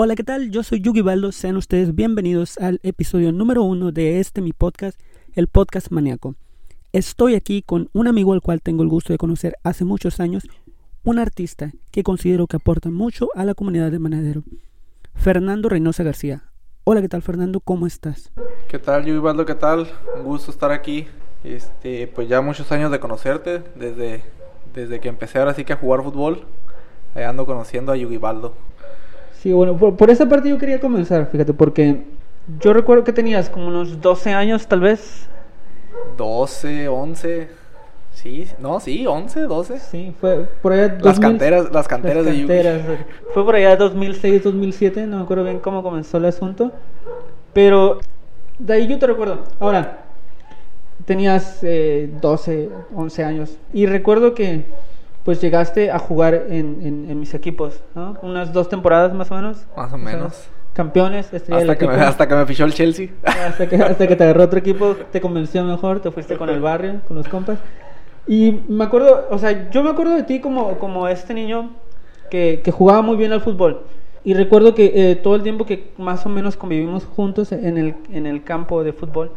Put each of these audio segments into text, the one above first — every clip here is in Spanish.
Hola, ¿qué tal? Yo soy Yugi Baldo. Sean ustedes bienvenidos al episodio número uno de este mi podcast, el podcast maníaco. Estoy aquí con un amigo al cual tengo el gusto de conocer hace muchos años, un artista que considero que aporta mucho a la comunidad de Manadero, Fernando Reynosa García. Hola, ¿qué tal Fernando? ¿Cómo estás? ¿Qué tal, Yugi Baldo? ¿Qué tal? Un gusto estar aquí. Este, pues ya muchos años de conocerte, desde, desde que empecé ahora sí que a jugar fútbol, ando conociendo a Yugi Baldo. Sí, bueno, por, esa parte yo quería comenzar, fíjate, porque yo recuerdo que tenías como unos 12 años, tal vez. 12, 11. Sí, no, sí, 11, 12. Sí, fue por allá. las canteras, las canteras de canteras. Fue por allá 2006, 2007, no me acuerdo bien cómo comenzó el asunto. Pero de ahí yo te recuerdo. Ahora, tenías eh, 12, 11 años. Y recuerdo que pues llegaste a jugar en, en, mis equipos, ¿no? Unas dos temporadas más o menos. Más o menos. campeones, hasta, que me, hasta que me fichó el Chelsea. Hasta que, hasta que te agarró otro equipo, te convenció mejor, te fuiste con el barrio, con los compas. Y me acuerdo, o sea, yo me acuerdo de ti como, como este niño que, que jugaba muy bien al fútbol. Y recuerdo que eh, todo el tiempo que más o menos convivimos juntos en el, en el campo de fútbol,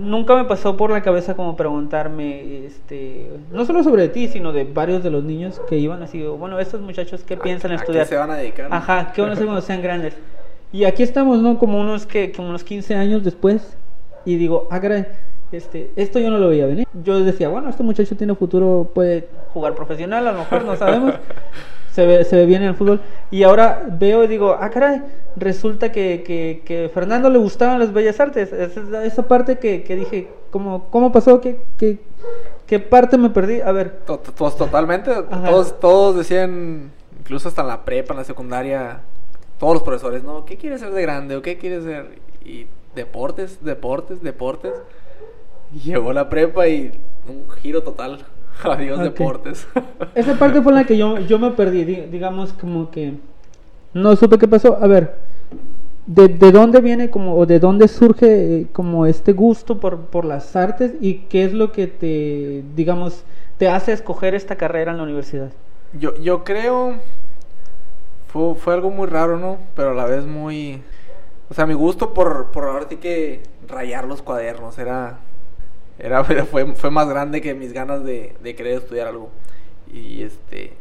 nunca me pasó por la cabeza como preguntarme, este, no solo sobre ti, sino de varios de los niños que iban así, bueno, estos muchachos, ¿qué piensan estudiar? ¿A qué se van a dedicar? Ajá, ¿qué van a hacer cuando sean grandes? Y aquí estamos, ¿no? Como unos, que, como unos 15 años después, y digo, ah, este, esto yo no lo veía venir. Yo decía, bueno, este muchacho tiene futuro, puede jugar profesional, a lo mejor no sabemos. se ve, se ve bien en el fútbol. Y ahora veo y digo, ah, caray, resulta que, que, que Fernando le gustaban las bellas artes. Esa, esa parte que, que dije, ¿cómo, cómo pasó? ¿Qué, qué, qué parte me perdí? A ver. Pues totalmente. Todos, todos decían, incluso hasta en la prepa, en la secundaria, todos los profesores, ¿no? ¿Qué quieres ser de grande o qué quieres ser? Y deportes, deportes, deportes. Y llegó la prepa y un giro total. Adiós deportes. Esa parte fue la que yo, yo me perdí, digamos como que no supe qué pasó. A ver, ¿de, de dónde viene como o de dónde surge eh, como este gusto por, por las artes y qué es lo que te, digamos, te hace escoger esta carrera en la universidad? Yo, yo creo fue, fue algo muy raro, ¿no? Pero a la vez muy o sea, mi gusto por por ahora sí que rayar los cuadernos era era, fue, fue más grande que mis ganas de, de querer estudiar algo. Y este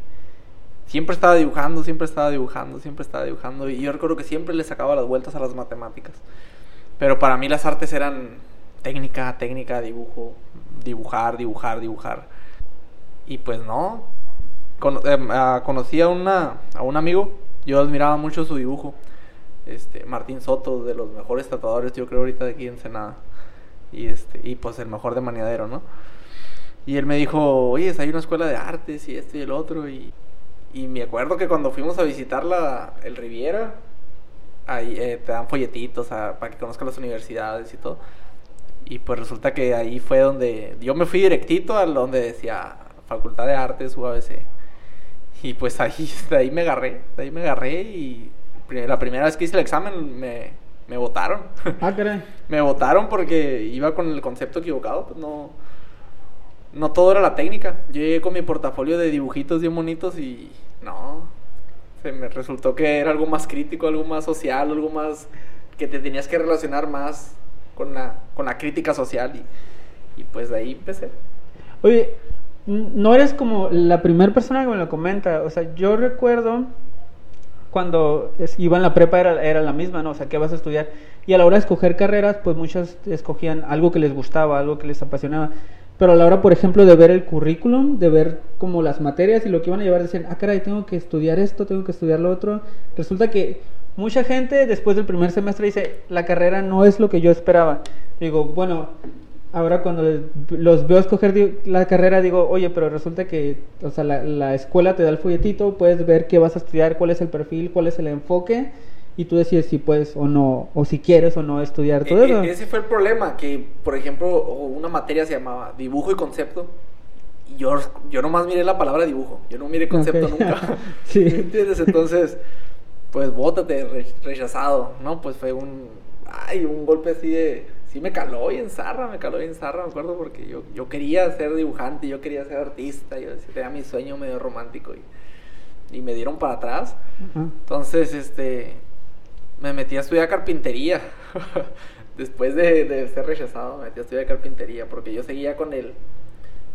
siempre estaba dibujando, siempre estaba dibujando, siempre estaba dibujando. Y yo recuerdo que siempre le sacaba las vueltas a las matemáticas. Pero para mí las artes eran técnica, técnica, dibujo, dibujar, dibujar, dibujar. Y pues no. Em, conocí a, una, a un amigo, yo admiraba mucho su dibujo. Este, Martín Soto, de los mejores tatuadores, yo creo, ahorita de aquí en Senada y este y pues el mejor de Maniadero, ¿no? Y él me dijo, oye, hay una escuela de artes y esto y el otro y, y me acuerdo que cuando fuimos a visitar la, el Riviera, ahí eh, te dan folletitos para que conozcas las universidades y todo. Y pues resulta que ahí fue donde yo me fui directito a donde decía Facultad de Artes UABC. Y pues ahí, de ahí me agarré, de ahí me agarré y la primera vez que hice el examen me, me votaron. Ah, caray. me votaron porque iba con el concepto equivocado, pues no no todo era la técnica. Yo llegué con mi portafolio de dibujitos bien bonitos y no se me resultó que era algo más crítico, algo más social, algo más que te tenías que relacionar más con la con la crítica social y, y pues de ahí empecé. Oye, no eres como la primera persona que me lo comenta, o sea, yo recuerdo cuando iba en la prepa era, era, la misma, ¿no? O sea, ¿qué vas a estudiar? Y a la hora de escoger carreras, pues muchos escogían algo que les gustaba, algo que les apasionaba. Pero a la hora, por ejemplo, de ver el currículum, de ver como las materias y lo que iban a llevar, decían, ah, caray, tengo que estudiar esto, tengo que estudiar lo otro. Resulta que mucha gente después del primer semestre dice, la carrera no es lo que yo esperaba. Digo, bueno, ahora cuando los veo escoger la carrera digo, oye, pero resulta que, o sea, la, escuela te da el folletito, puedes ver qué vas a estudiar, cuál es el perfil, cuál es el enfoque, y tú decides si puedes o no, o si quieres o no estudiar todo e, eso. Ese fue el problema, que, por ejemplo, una materia se llamaba dibujo y concepto, y yo, yo nomás miré la palabra dibujo, yo no miré concepto nunca. sí. ¿Entiendes? Entonces, pues bótate, rechazado, ¿no? Pues fue un, ay, un golpe así de sí me caló y en zarra, me caló y en zarra, me acuerdo, porque yo, yo quería ser dibujante, yo quería ser artista, yo tenía mi sueño medio romántico y, y me dieron para atrás. Entonces, este, me metí a estudiar carpintería. Después de, de ser rechazado, me metí a estudiar carpintería porque yo seguía con el,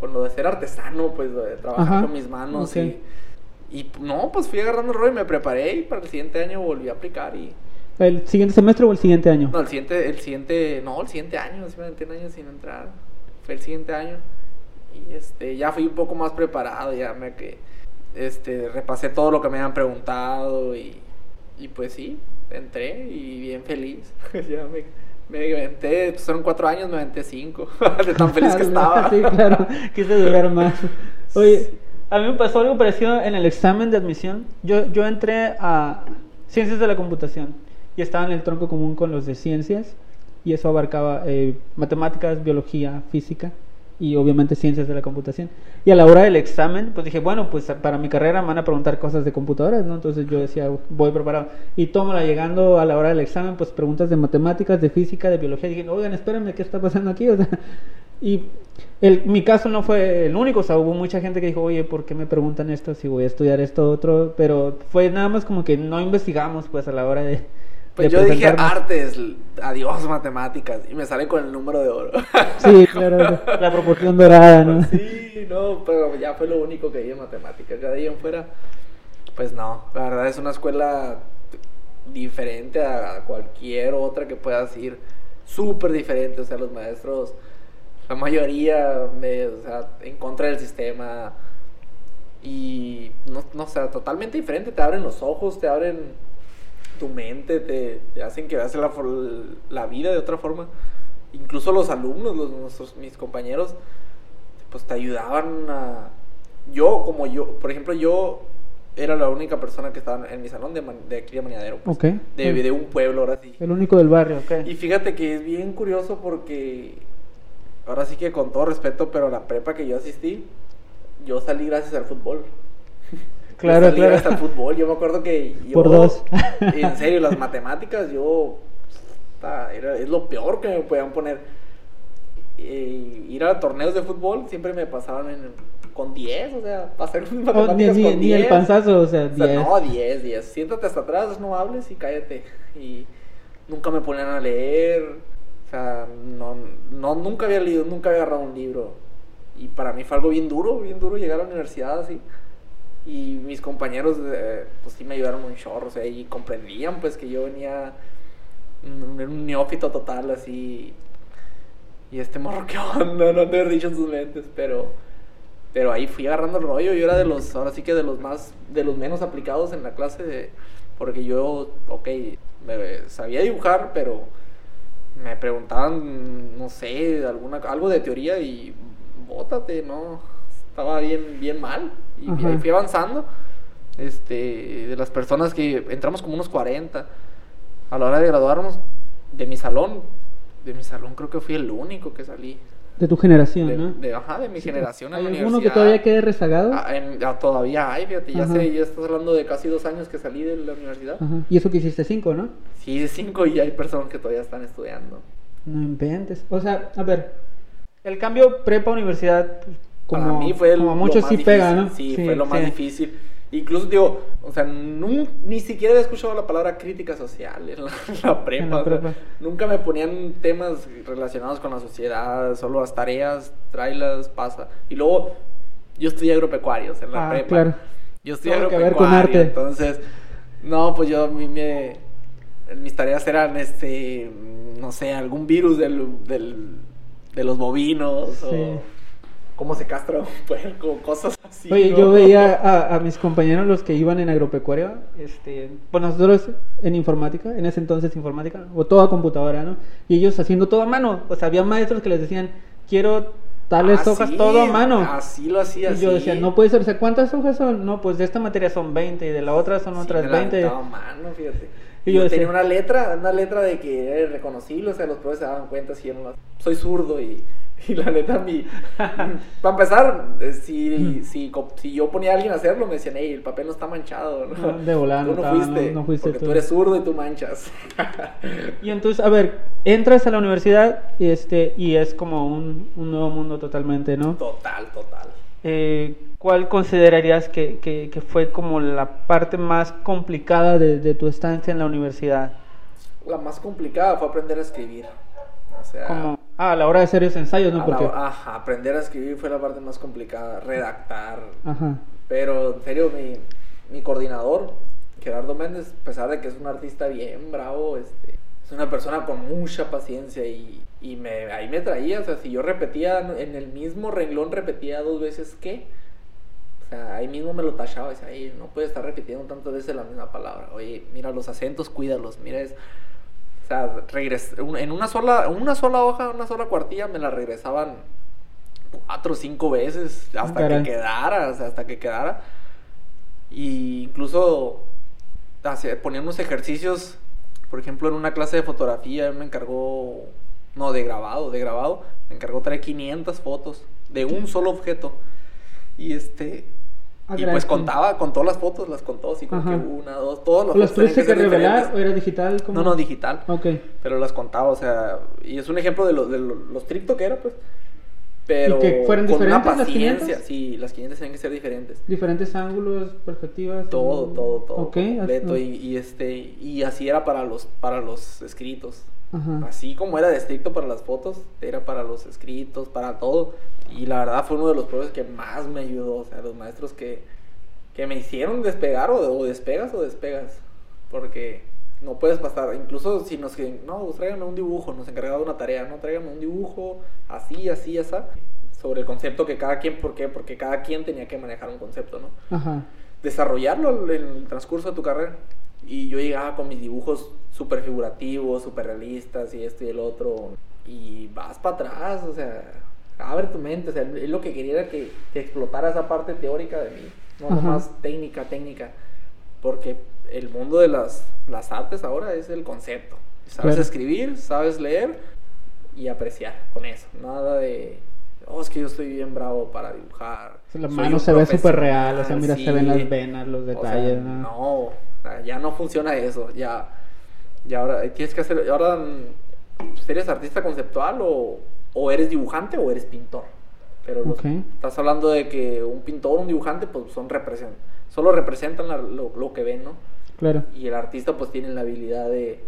con lo de ser artesano, pues, de trabajar con mis manos y, y, no, pues fui agarrando el rollo y me preparé y para el siguiente año volví a aplicar y, ¿El siguiente semestre o el siguiente año? no, el siguiente, el siguiente, no, el siguiente año, sí me un año sin entrar. Fue el siguiente año. Y este, ya fui un poco más preparado, ya me que este, repasé todo lo que me habían preguntado y, y pues sí, entré y bien feliz. ya me, me aventé, pues fueron cuatro años, me aventé cinco, de tan feliz que estaba. sí, claro, quise durar más. Oye, a mí me pasó algo parecido en el examen de admisión. Yo, yo entré a Ciencias de la Computación y estaba en el tronco común con los de Ciencias y eso abarcaba eh, matemáticas, biología, física y obviamente ciencias de la computación. Y a la hora del examen, pues dije, bueno, pues para mi carrera me van a preguntar cosas de computadoras, ¿no? Entonces yo decía, voy preparado. Y tómala, llegando a la hora del examen, pues preguntas de matemáticas, de física, de biología. Y dije, oigan, espérenme, ¿qué está pasando aquí? O sea, y el, mi caso no fue el único, o sea, hubo mucha gente que dijo, oye, ¿por qué me preguntan esto si voy a estudiar esto otro? Pero fue nada más como que no investigamos, pues, a la hora de... Pues yo dije artes, adiós matemáticas, y me sale con el número de oro. Sí, claro, la proporción dorada, ¿no? Sí, no, pero ya fue lo único que vi en matemáticas. Ya de ahí en fuera, pues no. La verdad es una escuela diferente a cualquier otra que puedas ir. Súper diferente. O sea, los maestros, la mayoría, me, o sea, en contra del sistema. Y no, no, o sea, totalmente diferente. Te abren los ojos, te abren tu mente, te, te hacen que veas la, la vida de otra forma. Incluso los alumnos, los, nuestros, mis compañeros, pues te ayudaban a... Yo, como yo, por ejemplo, yo era la única persona que estaba en mi salón de, Man- de aquí de Maniadero. pues, Ok. de, de un pueblo, ahora sí. El único del barrio, ok. Y fíjate que es bien curioso porque, ahora sí que con todo respeto, pero la prepa que yo asistí, yo salí gracias al fútbol. Claro, salí claro. gracias al fútbol. Yo me acuerdo que yo, Por dos. en serio, las matemáticas, yo, era, es lo peor que me podían poner. Eh, ir a torneos de fútbol siempre me pasaban en- con 10, o sea, pasar mis Oh, ni, matemáticas ni- con ni 10. el panzazo, o sea, O sea, 10. no, 10, 10. Siéntate hasta atrás, no hables y cállate. Y nunca me ponían a leer. O sea, no, no, nunca había leído, nunca había agarrado un libro. Y para mí fue algo bien duro, bien duro llegar a la universidad así. Y mis compañeros, eh, pues sí me ayudaron un chorro, o sea, y comprendían pues que yo venía un, un neófito total así. Y este morro, ¿qué onda? No te haber dicho en sus mentes, pero... Pero ahí fui agarrando el rollo. Yo era de los, ahora sí que de los más, de los menos aplicados en la clase. De, porque yo, ok, me- sabía dibujar, pero me preguntaban, no sé, alguna, algo de teoría y bótate, ¿no? Estaba bien, bien mal. Y Ajá. ahí fui avanzando. Este, de las personas que entramos como unos 40. A la hora de graduarnos, de mi salón, de mi salón creo que fui el único que salí. De tu generación, De, ¿no? de- ajá, de mi generación en ¿Hay alguno que todavía quede rezagado? Ah, en- ah, todavía hay, fíjate, ya sé, ya estás hablando de casi dos años que salí de la universidad. Ajá. Y eso que hiciste cinco, ¿no? Sí, de cinco y hay personas que todavía están estudiando. No inventes. O sea, a ver, el cambio prepa-universidad, pues, como, Para mí fue el, como lo mucho más sí difícil, pega, ¿no? Sí, fue lo más difícil. Incluso, digo, o sea, ni siquiera había escuchado la palabra crítica social en la, en la prepa. En la o sea, prepa. nunca me ponían temas relacionados con la sociedad, solo las tareas, tráelas, pasa. Y luego, yo estudié agropecuarios en la Ah, prepa. claro. Yo estudié Todo que ver agropecuario, con arte. entonces, no, pues yo a mí me... Mis tareas eran, este, no sé, algún virus del, del- de los bovinos Sí. o cómo se castra un puerco, cosas así. Oye, ¿no? yo veía a, a mis compañeros, los que iban en agropecuario, este, pues nosotros en informática, en ese entonces informática, o toda computadora, ¿no? Y ellos haciendo todo a mano. O sea, había maestros que les decían, quiero tales hojas sí, todo a mano. Así lo hacía, Y yo sí. decía, no puede ser, o sea, ¿cuántas hojas son? No, pues de esta materia son 20 y de la otra son Sí, otras la 20. aventaba a mano, fíjate. Y yo yo decía- tenía una letra, una letra de que era irreconocible, o sea, los profes se daban cuenta si yo no. Soy zurdo y, y la neta, mi... Para empezar, eh, si, si, si yo ponía a alguien a hacerlo, me decían, hey, el papel no está manchado, ¿no? No, de volada, Tú no fuiste, no- no fuiste porque tú. tú eres zurdo y tú manchas. Y entonces, a ver, entras a la universidad este, y es como un, un nuevo mundo totalmente, ¿no? total, total. eh, ¿cuál considerarías que, que, que, fue como la parte más complicada de, de, tu estancia en la universidad? La más complicada fue aprender a escribir. O sea, como, ah, a la hora de hacer esos ensayos, ¿no? Porque... La, ajá, aprender a escribir fue la parte más complicada, redactar. Ajá. Pero en serio, mi, mi coordinador, Gerardo Méndez, a pesar de que es un artista bien bravo, este, es una persona con mucha paciencia y, y me, ahí me traía, o sea, si yo repetía en el mismo renglón, repetía dos veces qué, o sea, ahí mismo me lo tachaba, decía, ahí no puedes estar repitiendo tantas veces la misma palabra, oye, mira los acentos, cuídalos, mira es... O sea, regres, en una sola, una sola hoja, una sola cuartilla me la regresaban cuatro o cinco veces hasta que quedara, o sea, hasta que quedara. Y incluso ponían unos ejercicios, por ejemplo, en una clase de fotografía me encargó, no, de grabado, de grabado, me encargó traer 500 fotos de un solo objeto. Y este, Ah, y pues contaba, con todas las fotos, las contó, así como que una, dos, todos los ¿Las tuviste que, revelar o era digital? No, no, digital. Ok. Pero las contaba, o sea, y es un ejemplo de lo, de lo, estricto que era, pues. Pero ¿Y que fueran con diferentes una paciencia, las sí, las 500 tienen que ser diferentes. Diferentes ángulos, perspectivas. Todo, todo, todo. Ok. Completo, y, y, este, y así era para los, para los escritos. Así como era de estricto para las fotos, era para los escritos, para todo. Y la verdad fue uno de los profes que más me ayudó. O sea, los maestros que, que me hicieron despegar o, despegas o despegas. Porque no puedes pasar. Incluso si nos que no, pues tráigame un dibujo, nos encargaba una tarea, no tráigame un dibujo así, así, así. Sobre el concepto que cada quien, ¿por qué? Porque cada quien tenía que manejar un concepto, ¿no? Ajá. Desarrollarlo en el transcurso de tu carrera. Y yo llegaba con mis dibujos súper figurativos, súper realistas y esto y el otro. Y vas para atrás, o sea, abre tu mente. O sea, es lo que quería era que, explotara esa parte teórica de mí, no más técnica, técnica. Porque el mundo de las, las artes ahora es el concepto. Sabes escribir, sabes leer y apreciar con eso. Nada de oh, es que yo estoy bien bravo para dibujar. La mano se ve súper real, o sea, mira, se ven las venas, los detalles. ¿no? Ya no funciona eso, ya, ya ahora tienes que hacer, ahora, ¿eres artista conceptual o, o eres dibujante o eres pintor? Pero estás hablando de que un pintor, un dibujante, pues son representan, solo representan lo, que ven, ¿no? Claro. Y el artista pues tiene la habilidad de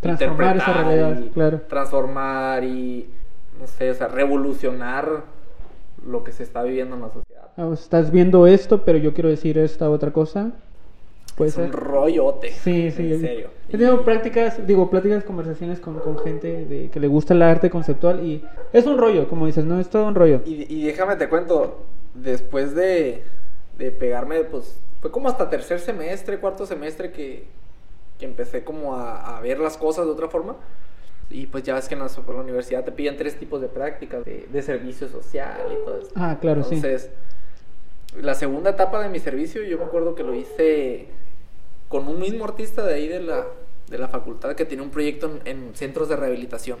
transformar esa realidad, claro. transformar y no sé, o sea, revolucionar lo que se está viviendo en la sociedad. Ah, estás viendo esto, pero yo quiero decir esta otra cosa. Puede es un rollote. Sí, sí. En serio. He tenido prácticas, digo, pláticas, conversaciones con, con, gente de, que le gusta el arte conceptual y es un rollo, como dices, no es todo un rollo. Y, y déjame te cuento, después de, de pegarme, pues fue como hasta tercer semestre, cuarto semestre que, que empecé como a, a, ver las cosas de otra forma. Y pues ya ves que en la, la universidad te piden tres tipos de prácticas, de, de servicio social y todo eso. Ah, claro, sí. Entonces, la segunda etapa de mi servicio, yo me acuerdo que lo hice con un mismo artista de ahí de la, de la facultad que tiene un proyecto en, centros de rehabilitación.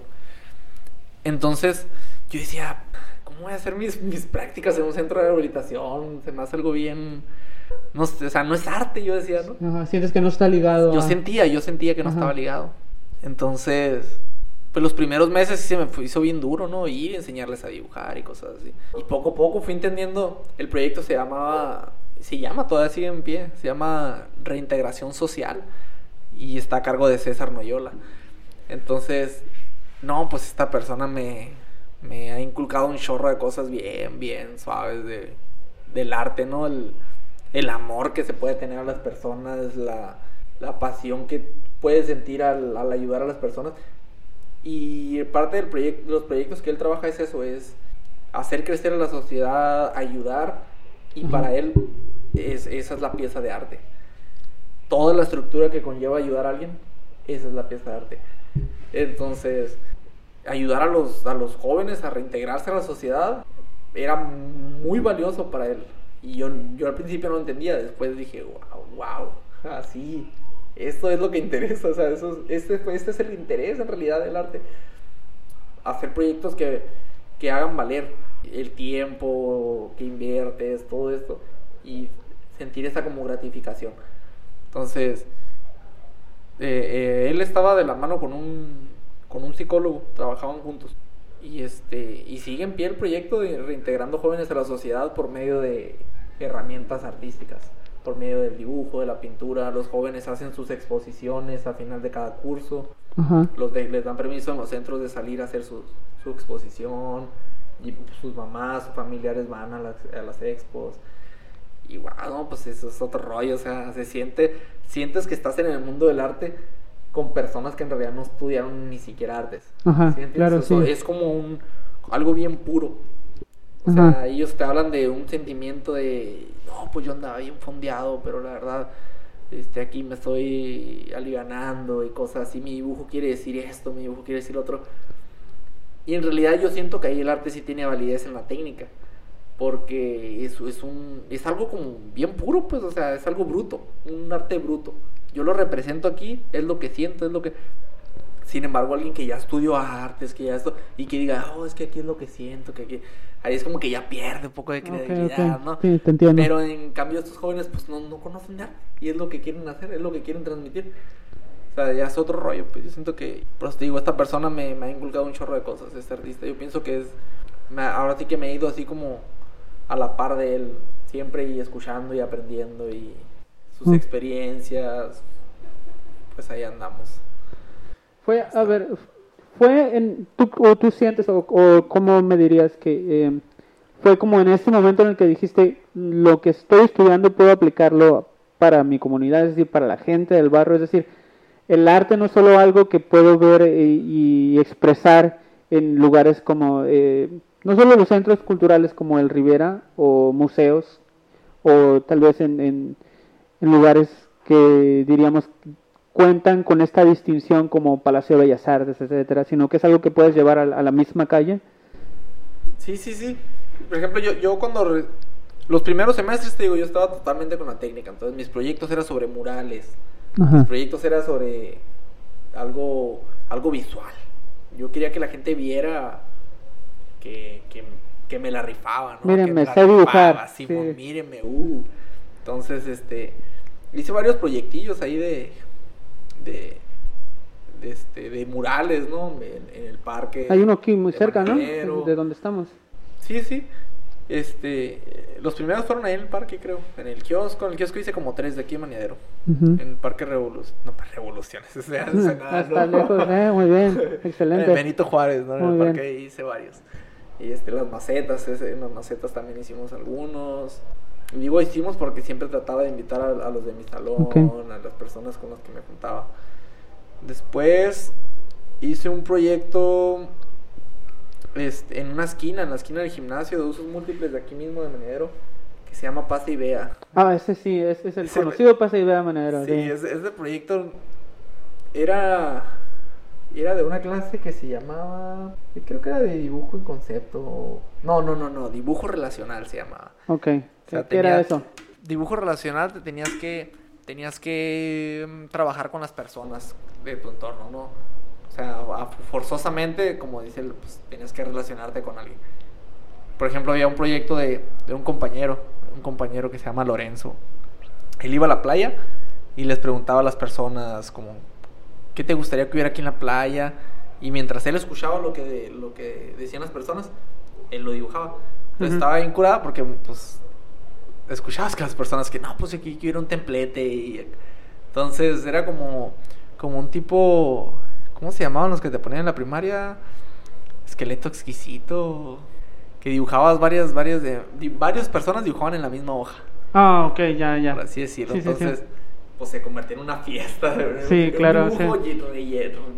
Entonces, yo decía, ¿cómo voy a hacer mis, mis prácticas en un centro de rehabilitación? Se me hace algo bien... No, o sea, no es arte, yo decía, ¿no? sientes que no está ligado. Yo sentía, yo sentía que no estaba ligado. Entonces, pues los primeros meses sí se me hizo bien duro, ¿no? Ir, enseñarles a dibujar y cosas así. Y poco a poco fui entendiendo, el proyecto se llamaba, se llama, todavía sigue en pie, se llama Reintegración Social y está a cargo de César Noyola. Entonces, no, pues esta persona me, me ha inculcado un chorro de cosas bien, bien suaves de, del arte, ¿no? El, el amor que se puede tener a las personas, la, la pasión que puedes sentir al, al ayudar a las personas y parte de los proyectos que él trabaja es eso, es hacer crecer a la sociedad, ayudar, y para él es, esa es la pieza de arte. Toda la estructura que conlleva ayudar a alguien, esa es la pieza de arte. Entonces, ayudar a los, a los jóvenes a reintegrarse a la sociedad era muy valioso para él. Y yo, yo al principio no entendía, después dije, wow, wow, así, esto es lo que interesa, o sea, eso, este, este es el interés en realidad del arte. Hacer proyectos que, que hagan valer el tiempo que inviertes, todo esto, y sentir esa como gratificación. Entonces, eh, eh, él estaba de la mano con un, con un psicólogo, trabajaban juntos. Y, este, y sigue en pie el proyecto de reintegrando jóvenes a la sociedad por medio de herramientas artísticas, por medio del dibujo, de la pintura. Los jóvenes hacen sus exposiciones a final de cada curso. Los les dan permiso en los centros de salir a hacer su, su exposición. Y sus mamás, sus familiares van a las, a las expos. Y wow, pues eso es otro rollo. O sea, se siente, sientes que estás en el mundo del arte con personas que en realidad no estudiaron ni siquiera artes. Ajá, claro, sí. Es como un algo bien puro. O sea, ellos te hablan de un sentimiento de, no, pues yo andaba bien fondeado, pero la verdad, este, aquí me estoy alivianando y cosas así. Mi dibujo quiere decir esto, mi dibujo quiere decir otro. Y en realidad yo siento que ahí el arte sí tiene validez en la técnica. Porque es, es, un, es algo como bien puro, pues, o sea, es algo bruto, un arte bruto yo lo represento aquí, es lo que siento, es lo que... Sin embargo, alguien que ya estudió artes, que ya esto, y que diga, oh, es que aquí es lo que siento, que aquí... Ahí es como que ya pierde un poco de credibilidad, ¿no? Sí, te entiendo. Pero en cambio estos jóvenes pues no, no conocen nada y es lo que quieren hacer, es lo que quieren transmitir. O sea, ya es otro rollo, pues yo siento que, pues te digo, esta persona me, me ha inculcado un chorro de cosas, este artista. Yo pienso que es, ahora sí que me he ido así como a la par de él, siempre y escuchando y aprendiendo y sus experiencias, pues ahí andamos. Fue, a ver, fue en, tú, o tú sientes, o, cómo me dirías que eh, fue como en este momento en el que dijiste, lo que estoy estudiando puedo aplicarlo para mi comunidad, es decir, para la gente del barrio, es decir, el arte no es solo algo que puedo ver y, expresar en lugares como, eh, no solo los centros culturales como el Rivera o museos, o tal vez en en lugares que diríamos cuentan con esta distinción como Palacio de Bellas Artes, etcétera, sino que es algo que puedes llevar a, la misma calle. Sí, sí, sí. Por ejemplo, yo, yo cuando los primeros semestres, te digo, yo estaba totalmente con la técnica, entonces mis proyectos eran sobre murales, mis proyectos eran sobre algo, algo visual. Yo quería que la gente viera que, que, me la rifaba, ¿no? Mírenme, sé dibujar. sí. mírenme, uh. Entonces, este, hice varios proyectillos ahí de, de, este, de murales, ¿no? En, el parque. Hay uno aquí muy cerca, ¿no? De donde estamos. Sí, sí. Este, los primeros fueron ahí en el parque, creo. En el kiosco. En el kiosco hice como tres de aquí en Maniadero. En el parque Revolución. No, para Revoluciones. O sea, Hasta lejos, eh, muy bien. Excelente. Benito Juárez, ¿no? En el parque hice varios. Y este, las macetas, en las macetas también hicimos algunos. Digo hicimos porque siempre trataba de invitar a, los de mi salón, a las personas con las que me juntaba. Después hice un proyecto este, en una esquina, en la esquina del gimnasio de usos múltiples de aquí mismo de Menedero, que se llama Paz y Vea. Ah, ese sí, ese es el conocido Paz y Vea Menedero. Sí, Ese, ese proyecto era era de una clase que se llamaba, creo que era de dibujo y concepto. No, no, no, no, dibujo relacional se llamaba. Ok. ¿Qué era eso? Dibujo relacional te tenías que tenías que mm, trabajar con las personas de tu entorno, ¿no? O sea, forzosamente, como dice, pues tenías que relacionarte con alguien. Por ejemplo, había un proyecto de, de un compañero, un compañero que se llama Lorenzo. Él iba a la playa y les preguntaba a las personas como ¿qué te gustaría que hubiera aquí en la playa? Y mientras él escuchaba lo que, lo que decían las personas, él lo dibujaba. Entonces estaba bien curada porque, pues, escuchabas que las personas que, no, pues aquí quiero un templete. Y... Entonces era como, como un tipo, ¿cómo se llamaban los que te ponían en la primaria? Esqueleto exquisito. Que dibujabas varias, varias, de, varias personas dibujaban en la misma hoja. Ah, ok, ya, ya. Por así decirlo. Entonces pues, se convirtió en una fiesta. Sí, claro. Un dibujo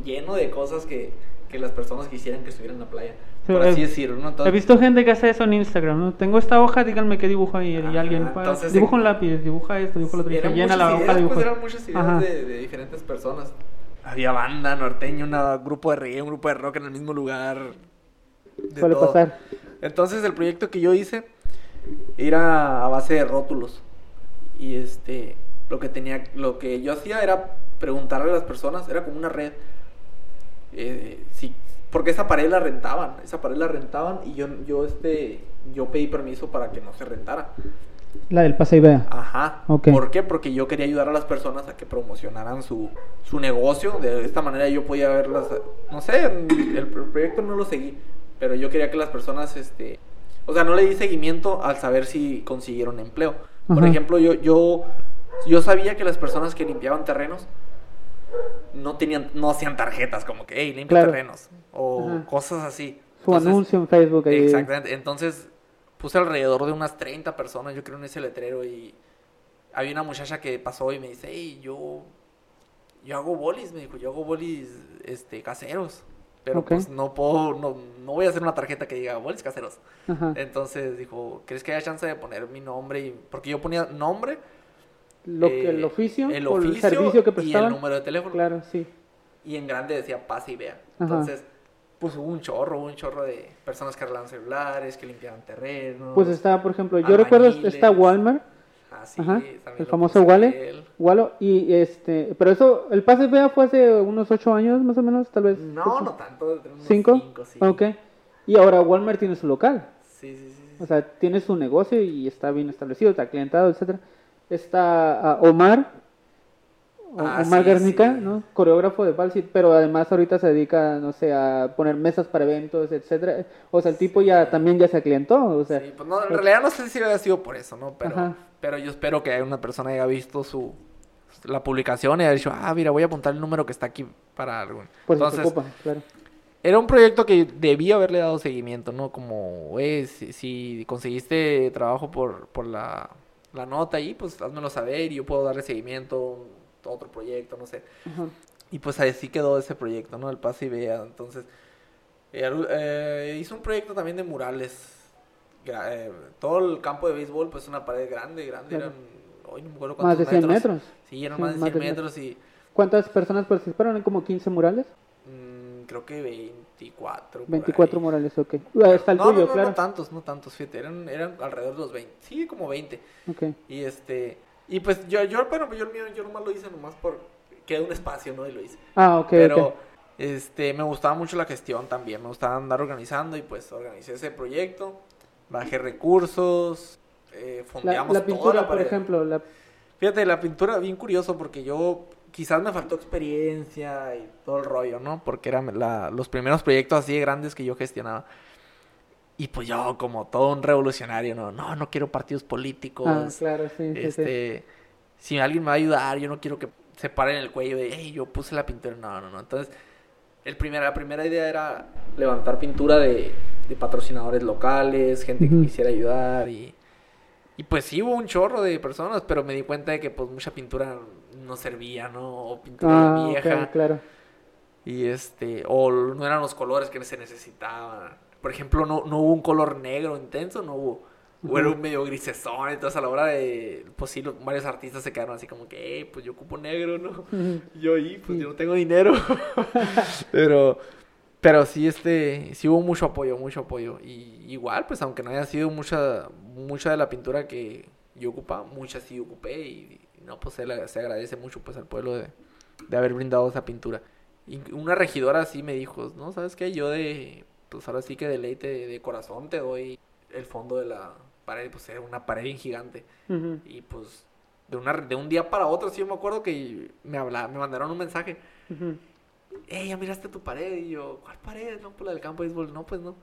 lleno, de cosas que, que, las personas quisieran que estuvieran en la playa. Por así decirlo, ¿no? he visto gente que hace eso en Instagram, ¿no? Tengo esta hoja, díganme qué dibujo ahí. y alguien, entonces, dibuja un lápiz, dibuja esto, dibuja lo otro. Y llena la hoja de Pues eran muchas ideas de, de, diferentes personas. Había banda norteña, un grupo de reggae, un grupo de rock en el mismo lugar. Suele pasar. Entonces el proyecto que yo hice era a base de rótulos. Y este lo que tenía, lo que yo hacía era preguntarle a las personas, era como una red. Eh, porque esa pared la rentaban, esa pared la rentaban y yo, yo, este, yo pedí permiso para que no se rentara. La del pase y vea. Ajá. ¿Por qué? Porque yo quería ayudar a las personas a que promocionaran su, su negocio. De esta manera yo podía verlas. No sé, el, proyecto no lo seguí. Pero yo quería que las personas, este, o sea, no le di seguimiento al saber si consiguieron empleo. Por Ajá. ejemplo, yo, yo, yo sabía que las personas que limpiaban terrenos no tenían, no hacían tarjetas como que, hey, limpia Claro. terrenos o Ajá. cosas así. Su Entonces, anuncio en Facebook ahí. Exactamente. Entonces puse alrededor de unas 30 personas, yo creo, en ese letrero y había una muchacha que pasó y me dice, hey, yo, yo hago bolis, me dijo, yo hago bolis este, caseros. Pero pues no puedo, no, no voy a hacer una tarjeta que diga bolis caseros. Ajá. Entonces dijo, ¿crees que haya chance de poner mi nombre? Y, porque yo ponía nombre, Lo que- eh, el oficio, el o oficio el servicio que y el prestaban. número de teléfono. Claro, sí. Y en grande decía pase y vea. Ajá. Entonces, pues hubo un chorro, hubo un chorro de personas que arreglaban celulares, que limpiaban terrenos. Pues está, por ejemplo, yo recuerdo, está Walmart, ajá, también el famoso Wale. Walo, y este, pero eso, el pase vea fue hace unos ocho años más o menos, tal vez. No, no tanto. unos ¿Cinco? cinco, sí. Ok. Y ahora Walmart tiene su local, Sí, sí, sí. sí. o sea, tiene su negocio y está bien establecido, está clientado, etcétera. Está ah, Omar, Ah, Omar sí, Guernica, sí. ¿no? Coreógrafo de Balsit, pero además ahorita se dedica, no sé, a poner mesas para eventos, etcétera. O sea, el tipo ya también ya se clientó, o sea, Sí, pues no, en realidad no sé si había sido por eso, ¿no? Pero, Ajá. pero yo espero que una persona haya visto su la publicación y haya dicho, ah, mira, voy a apuntar el número que está aquí para algo. por si se Entonces, ocupa, claro. Era un proyecto que debía haberle dado seguimiento, ¿no? Como, eh, si, si conseguiste trabajo por, por la, la nota ahí, pues házmelo saber y yo puedo darle seguimiento a otro proyecto, no sé. Ajá. Y pues así quedó ese proyecto, ¿no? El Pase y Vea. Entonces, eh, eh, hizo un proyecto también de murales. Eh, todo el campo de béisbol, pues una pared grande, grande. Eran, hoy no me acuerdo Más de cuántos 100 metros. Sí, eran Sí, más de más 100 de metros y ¿Cuántas personas participaron? ¿Eran como 15 murales? mm, creo que 24. por 24 ahí. murales, ok. Ah, Está el no, tuyo, no, no, claro. no tantos, no tantos, fíjate, eran, eran alrededor de los 20, sí, como 20. Ok. Y este, y pues yo, yo, bueno, yo yo nomás lo hice nomás por, queda un espacio, ¿no? Y lo hice. Ah, ok, Pero, este, me gustaba mucho la gestión también, me gustaba andar organizando y pues organicé ese proyecto, bajé recursos, eh, La, fondeamos la toda pintura, la por ejemplo, la... Fíjate, la pintura, bien curioso, porque yo quizás me faltó experiencia y todo el rollo, ¿no? Porque eran la- los primeros proyectos así de grandes que yo gestionaba. Y pues yo, como todo un revolucionario, no, no, no quiero partidos políticos. Ah, claro, sí, sí, sí. este, si alguien me va a ayudar, yo no quiero que se paren el cuello de, hey, yo puse la pintura. No, no, no. Entonces, el primer, la primera idea era levantar pintura de, de patrocinadores locales, gente que Ujú. quisiera ayudar y, y pues sí hubo un chorro de personas, pero me di cuenta de que pues mucha pintura no servía, ¿no? O pintura Ah, vieja. ok, claro. Y este, o no eran los colores que se necesitaban. Por ejemplo, no, no hubo un color negro intenso, no hubo. O era un medio grisesón, entonces a la hora de, pues sí, los- varios artistas se quedaron así como que, eh, pues yo ocupo negro, ¿no? Yo ahí, pues yo no tengo dinero. pero, pero sí, este, sí hubo mucho apoyo, mucho apoyo. Y igual, pues aunque no haya sido mucha, mucha de la pintura que yo ocupaba, mucha sí ocupé y no, pues se, le- se agradece mucho pues al pueblo de, de haber brindado esa pintura. Y una regidora sí me dijo, no, ¿sabes qué? Yo de, pues ahora sí que de ley de, de corazón te doy el fondo de la pared, pues era una pared bien gigante. Y pues de, una, de un día para otro, sí yo me acuerdo que me, habla, me mandaron un mensaje. Ujú. Ey, ya miraste tu pared. Y yo, ¿cuál pared? No, pues la del campo de béisbol. No, pues no.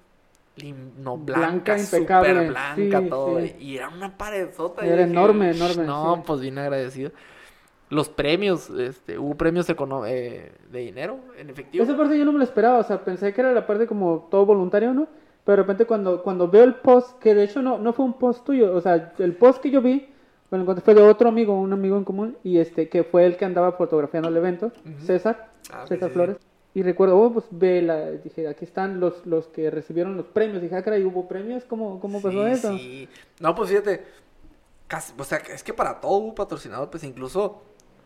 No, Blanca, blanca, impecable. blanca, Sí, todo. sí. Y era una paredzota. y Era dije, enorme, enorme, No, sí. pues bien agradecido. Los premios, este, hubo premios eh, de dinero en efectivo. Esa parte yo no me lo esperaba, o sea, pensé que era la parte como todo voluntario, ¿no? Pero de repente cuando, cuando veo el post, que de hecho no, no fue un post tuyo, o sea, el post que yo vi, bueno, fue de otro amigo, un amigo en común, y este, que fue el que andaba fotografiando el evento, Ujú. César, Ah, César. Flores. Y recuerdo, oh, pues ve la, dije, aquí están los, los que recibieron los premios. Dije, ah, caray, ¿hubo premios? ¿Cómo, cómo pasó Sí, eso? sí. No, pues fíjate, casi- o sea, es que para todo hubo patrocinador, pues incluso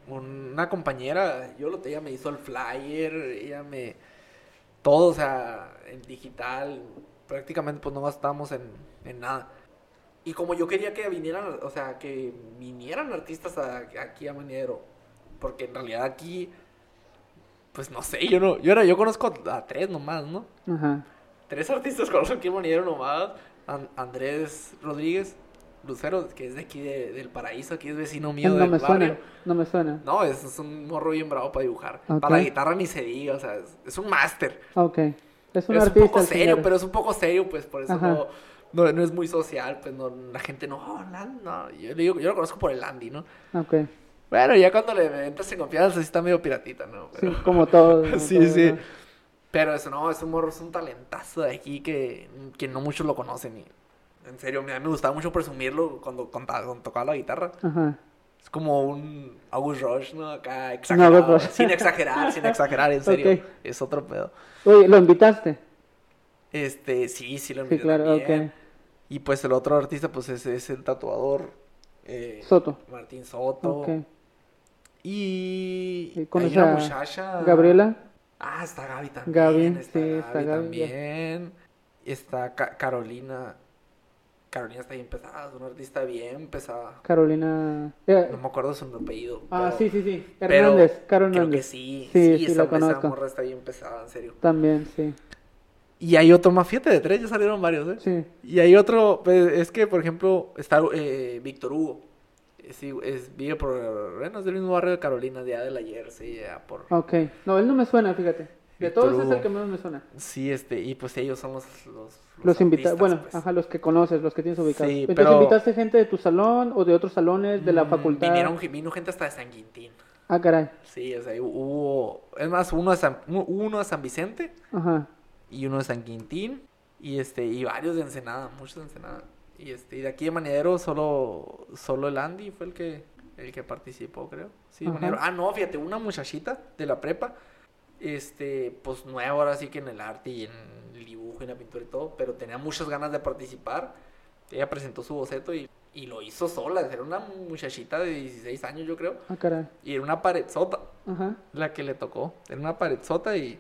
una compañera, yo lo ella me hizo el flyer, ella me todo, o sea, en digital, prácticamente pues no gastamos en, en nada. Y como yo quería que vinieran, o sea, que vinieran artistas a- aquí a Maniero, porque en realidad aquí, pues no sé, yo no, yo era, yo conozco a tres nomás, ¿no? Ajá. Tres artistas conozco aquí en nomás. An- Andrés Rodríguez, Lucero, que es de aquí de- del paraíso, aquí es vecino mío no del me barrio. suena, no me suena. No, es, es un morro bien bravo para dibujar. Para la guitarra ni se diga, o sea, es, es un máster. Ok. Es un es artista. un poco serio, señor. pero es un poco serio, pues por eso no, no, no es muy social, pues no, la gente no, oh, no, yo, digo- yo lo conozco por el Andy, ¿no? Ok. Bueno, ya cuando le entras en confianza, sí está medio piratita, ¿no? Sí, como todo. sí, todo, sí. ¿no? Pero eso no, es un morro, es un talentazo de aquí que, que no muchos lo conocen. Y, en serio, a mí me gustaba mucho presumirlo cuando, cuando tocaba la guitarra. Ajá. Es como un August Rush, ¿no? Acá exagerado. Sin exagerar, sin exagerar, en serio. Es otro pedo. Oye, ¿lo invitaste? Este, sí, sí lo Sí, invité claro, también. ok. Y pues el otro artista, pues es, es el tatuador. eh, Soto. Martín Soto. Ok. Y. ¿Y hay conoces una a muchacha. Gabriela? Ah, está Gaby también. Gaby, está sí, Gaby está Gaby. también. Está Ca- Carolina. Carolina está bien pesada, es una artista bien pesada. Carolina. eh, No me acuerdo su apellido. ah, pero- sí, sí, sí. pero Hernández. Caro Creo que Hernández. sí. Sí, Sí, sí, esa, la esa morra está bien pesada, en serio. También, sí. Y hay otro más, fíjate, de tres ya salieron varios, ¿eh? Sí. Y hay otro, pues, es que, por ejemplo, está eh, Víctor Hugo. Es, es, vive por, bueno, es del mismo barrio de Carolina, de allá de la Jersey, ya por... Ok. No, él no me suena, fíjate. De Víctor todos es el que menos me suena. Sí, este, y pues ellos son los... Los, Los invitados, artistas, bueno, pues. ajá, los que conoces, los que tienes ubicados. Sí, Entonces, pero- ¿invitaste gente de tu salón o de otros salones de la Mm, facultad? Vinieron, vino gente hasta de San Quintín. Ah, caray. Sí, o sea, hubo... Es más, uno de San, uno de San Vicente Ajá. y uno de San Quintín. Y este, y varios de Ensenada, muchos de Ensenada. Y este, y de aquí de Maniero solo, solo el Andy fue el que, el que participó, creo. Sí. Ah, no, fíjate, una muchachita de la prepa, este, pues nueva ahora sí que en el arte y en el dibujo y en la pintura y todo, pero tenía muchas ganas de participar. Ella presentó su boceto y, y lo hizo sola. Era una muchachita de 16 años, yo creo. Ah, caray. Y era una pared sota Ajá. la que le tocó. Era una pared sota y,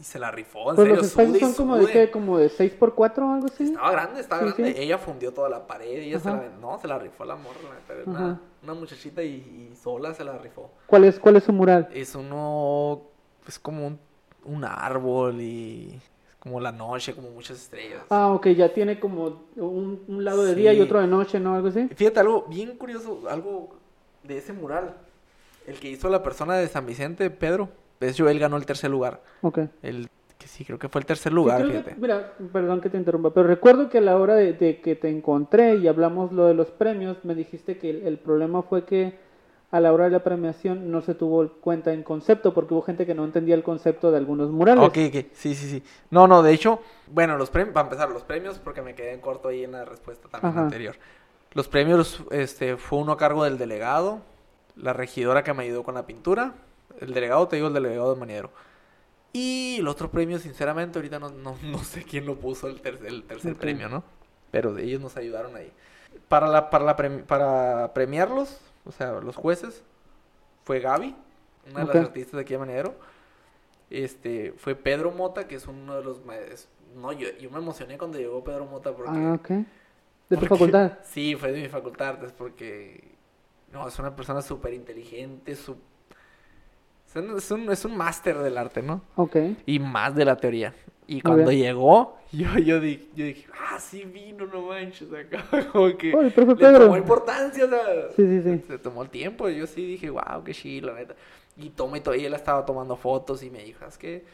y se la rifó. En Pues serio, los espacios son como de como de 6x4 o algo así. Estaba grande, estaba Sí, grande. sí. Ella fundió toda la pared. Ella se la, no, se la rifó la morra. Una, una muchachita y, y sola se la rifó. ¿Cuál es, cuál es su mural? Es uno, es como un, un árbol y es como la noche, como muchas estrellas. Ah, ok, ya tiene como un, un lado de día y otro de noche, ¿no? Algo así. Fíjate, algo bien curioso, algo de ese mural. El que hizo la persona de San Vicente, Pedro, él ganó el tercer lugar. Ok. El que sí, creo que fue el tercer lugar, Sí, que- fíjate. mira, perdón que te interrumpa, pero recuerdo que a la hora de, de que te encontré y hablamos lo de los premios, me dijiste que el, el problema fue que a la hora de la premiación no se tuvo cuenta en concepto, porque hubo gente que no entendía el concepto de algunos murales. Ok, ok, sí, sí, sí. No, no, de hecho, bueno, los premios, para empezar, los premios, porque me quedé en corto ahí en la respuesta también Ajá. anterior. Los premios, este, fue uno a cargo del delegado, la regidora que me ayudó con la pintura, el delegado, te digo, el delegado de Maniero. Y el otro premio, sinceramente, ahorita no, no, no sé quién lo puso el tercer, el tercer premio, ¿no? Pero de ellos nos ayudaron ahí. Para, la, para, la premi- para premiarlos, o sea, los jueces, fue Gaby, una de Ok. las artistas de aquí de Maniero. Este, fue Pedro Mota, que es uno de los maestros. No, yo, yo me emocioné cuando llegó Pedro Mota porque... Ah, ok. ¿De tu porque- facultad? Sí, fue de mi facultad, es porque... No, es una persona súper inteligente, su... es un, es un, máster del arte, ¿no? Ok. Y más de la teoría. Y cuando llegó, yo, yo, dije, yo dije, ah, sí vino, no manches, acá, como que... Oh, el profe le Pedro. tomó importancia, o sea... Sí, sí, sí. Se tomó el tiempo, yo sí dije, wow, qué chido, la neta. Y toma y todo, y él estaba tomando fotos y me dijo, es que,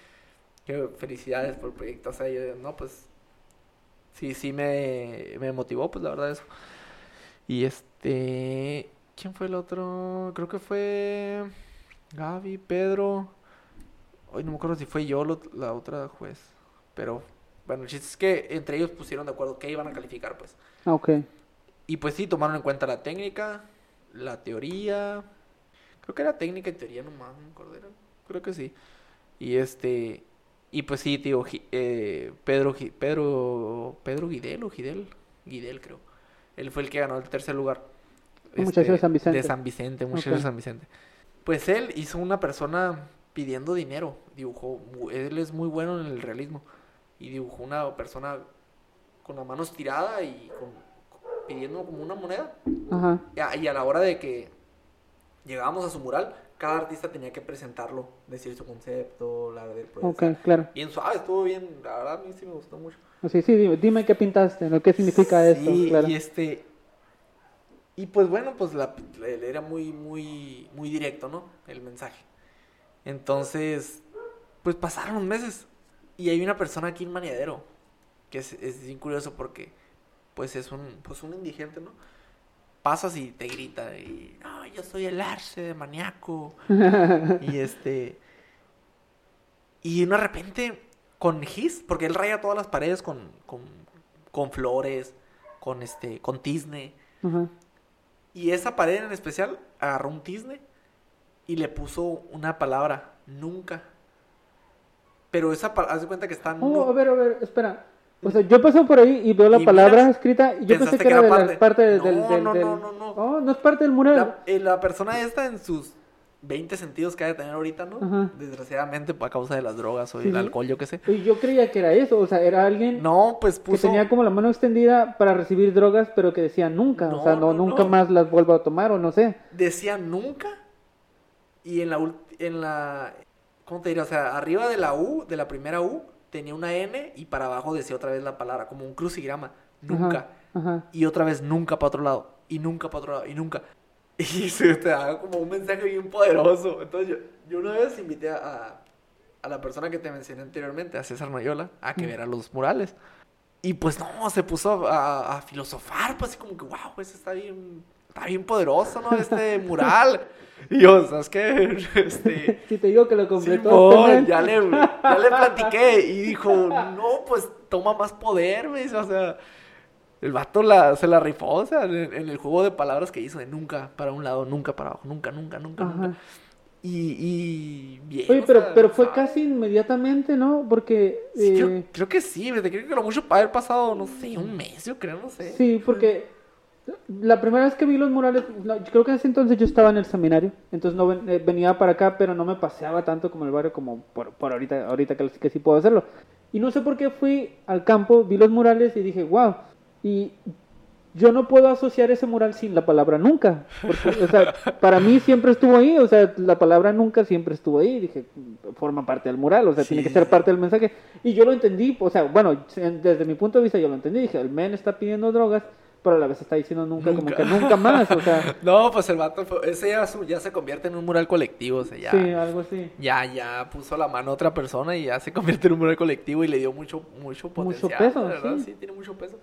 que felicidades por el proyecto. O sea, yo, no, pues, sí, sí me, me motivó, pues, la verdad, eso. Y este, ¿quién fue el otro? Creo que fue Gaby, Pedro. Hoy no me acuerdo si fue yo lo- la otra juez. Pero, bueno, el chiste es que entre ellos pusieron de acuerdo qué iban a calificar, pues. Ah, ok. Y pues sí, tomaron en cuenta la técnica, la teoría. Creo que era técnica y teoría nomás, no me acuerdo. Creo que sí. Y este. Y pues sí, tío, eh, Pedro, Pedro, Pedro Guidel o Gidel, Guidel creo. Él fue el que ganó el tercer lugar. Este, muchacho de San Vicente. De San Vicente, muchacho Ok. de San Vicente. Pues él hizo una persona pidiendo dinero. Dibujó, él es muy bueno en el realismo. Y dibujó una persona con la mano estirada y con, pidiendo como una moneda. Ajá. Y a, y a la hora de que llegábamos a su mural, cada artista tenía que presentarlo, decir su concepto, la del proyecto. Ok, claro. Bien suave, estuvo bien, la verdad a mí sí me gustó mucho. Sí, sí, dime, dime qué pintaste, ¿no? ¿Qué significa esto? Claro. y este y pues bueno, pues la, era muy muy muy directo, ¿no? El mensaje. Entonces, pues pasaron los meses Y hay una persona aquí en Maniadero, que es, es bien curioso porque, pues es un, pues un indigente, ¿no? Pasas y te grita, y, no, yo soy el arce de maníaco. y este, y de repente, con gis, porque él raya todas las paredes con, con, con flores, con este, con tizne. Ajá. Y esa pared en especial agarró un tizne y le puso una palabra, nunca. Pero esa palabra, haz de cuenta que está... Oh, nu- a ver, a ver, espera. O sea, yo paso por ahí y veo la Y palabra miras, escrita y yo pensé que era, de la parte. parte del, No, del, del- no, no, no, no. Oh, no es parte del mural. La, eh, la persona esta en sus 20 sentidos que ha de tener ahorita, ¿no? Ajá. Desgraciadamente a causa de las drogas o Sí, sí. alcohol, yo qué sé. Y yo creía que era eso, o sea, era alguien No, pues que tenía como la mano extendida para recibir drogas, pero que decía nunca, o sea, no, no, nunca no. más las vuelvo a tomar o no sé. decía nunca y en la en la ¿cómo te diría? O sea, arriba de la U, de la primera U, tenía una N y para abajo decía otra vez la palabra, como un crucigrama, nunca. Ajá, ajá. Y otra vez nunca para otro lado, y nunca para otro lado, y nunca. Y se te da como un mensaje bien poderoso. Entonces yo, yo una vez invité a, a la persona que te mencioné anteriormente, a César Noyola, a que viera los murales. Y pues no, se puso a, a- filosofar, pues así como que, wow, pues está bien, está bien poderoso, ¿no? Este mural. Y yo, ¿sabes qué? Este, Si te digo que lo completó. Pendejo. ya le, ya le platiqué y dijo, no, pues toma más poder, me dice, o sea, el vato la, se la rifó, o sea, en, en el juego de palabras que hizo de nunca para un lado, nunca para abajo, nunca, nunca, nunca, nunca. Y, y bien. Oye, pero, sea, pero fue ¿sabes? casi inmediatamente, ¿no? Porque... Sí, eh, creo, creo que sí, fíjate, creo que lo mucho para haber pasado, no sé, un mes, yo creo, no sé. Sí, porque la primera vez que vi los murales, no, yo creo que en ese entonces yo estaba en el seminario, entonces no ven- eh, venía para acá, pero no me paseaba tanto como el barrio como por, por ahorita, ahorita que, que sí puedo hacerlo. Y no sé por qué fui al campo, vi los murales y dije, wow. Y yo no puedo asociar ese mural sin la palabra nunca. Porque, o sea, para mí siempre estuvo ahí, o sea, la palabra nunca siempre estuvo ahí. Dije, forma parte del mural, o sea, tiene que ser sí. parte del mensaje. Y yo lo entendí, o sea, bueno, desde mi punto de vista yo lo entendí. Dije, el men está pidiendo drogas, pero a la vez está diciendo nunca, como que nunca más, o sea, No, pues el vato, ese ya, ya se convierte en un mural colectivo, o sea, ya. sí, algo así. ya, ya puso la mano a otra persona y ya se convierte en un mural colectivo y le dio mucho, mucho Mucho potencial. peso, la verdad, sí. sí. tiene mucho peso.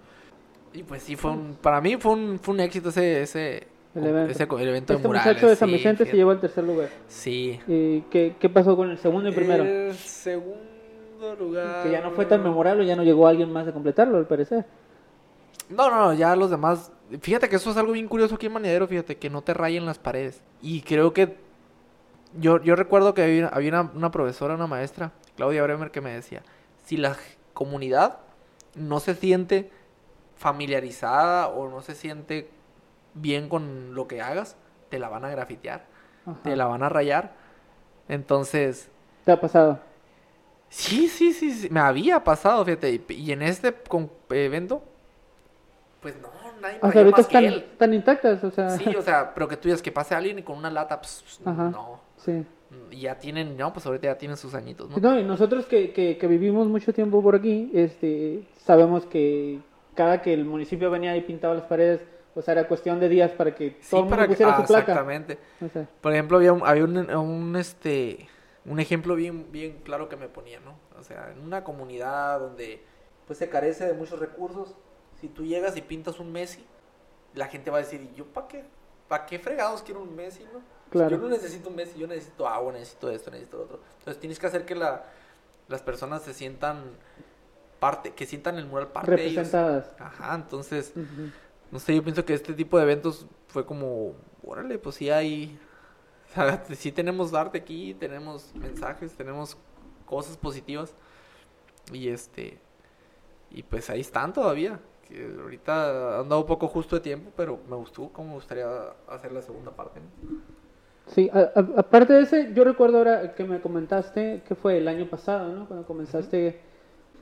Y pues sí, fue un, para mí fue un, fue un éxito ese, ese, El evento. ese el evento Este de murales. muchacho de San sí, Vicente se fíjate. llevó el tercer lugar. Sí. ¿Y qué, qué pasó con el segundo y primero? El segundo lugar. Que ya no fue tan memorable, ya no llegó alguien más a completarlo, al parecer. No, no, no, ya los demás. Fíjate que eso es algo bien curioso aquí en Manidero, fíjate, que no te rayen las paredes. Y creo que. Yo, yo recuerdo que había, había una, una profesora, una maestra, Claudia Bremer, que me decía: si la comunidad no se siente familiarizada o no se siente bien con lo que hagas, te la van a grafitear, Ajá. te la van a rayar. Entonces, ¿Te ha pasado? Sí, sí, sí, sí, me había pasado, fíjate, y- y en este evento, pues no, nadie O sea, ahorita están, están intactas, o sea. Sí, o sea, pero que tú digas que pase alguien y con una lata, pues, pues, Ajá. no, sí. y ya tienen, no, pues ahorita ya tienen sus añitos, ¿no? No, y nosotros que, que, que vivimos mucho tiempo por aquí, este, sabemos que cada que el municipio venía y pintaba las paredes, o sea, era cuestión de días para que Sí, todo el mundo para que- pusiera ah, su placa. exactamente. O sea, Por ejemplo, había un, había un, un, este, un ejemplo bien, bien claro que me ponía, ¿no? O sea, en una comunidad donde pues se carece de muchos recursos, si tú llegas y pintas un Messi, la gente va a decir, ¿y yo para qué? ¿Para qué fregados quiero un Messi, no? Claro. Yo no necesito un Messi, yo necesito agua, necesito esto, necesito lo otro. Entonces tienes que hacer que la, las personas se sientan parte, que sientan el mural parte de ellos. representadas. Ajá, entonces... Ujú. No sé, yo pienso que este tipo de eventos fue como, órale, pues sí hay, o sea, sí tenemos arte aquí, tenemos mensajes, tenemos cosas positivas y este, y pues ahí están todavía. Que ahorita han dado poco justo de tiempo, pero me gustó, como me gustaría hacer la segunda parte. ¿no? Sí, aparte de ese, yo recuerdo ahora que me comentaste que fue el año pasado, ¿no? Cuando comenzaste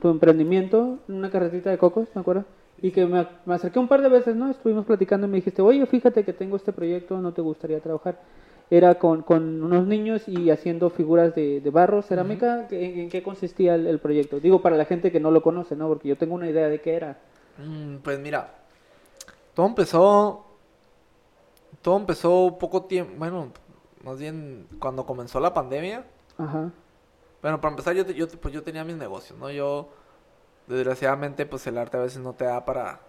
tu emprendimiento, una carretita de cocos, ¿me acuerdo? Y que me, me acerqué un par de veces, ¿no? Estuvimos platicando y me dijiste, oye, fíjate que tengo este proyecto, ¿no te gustaría trabajar? Era con, con unos niños y haciendo figuras de, de barro, cerámica. ¿En, en qué consistía el, el proyecto? Digo, para la gente que no lo conoce, ¿no? Porque yo tengo una idea de qué era. Mm, pues mira, todo empezó, todo empezó poco tiempo, bueno, más bien cuando comenzó la pandemia, Ajá. Bueno, para empezar, yo, yo, pues yo tenía mis negocios, ¿no? Yo, desgraciadamente, pues el arte a veces no te da para,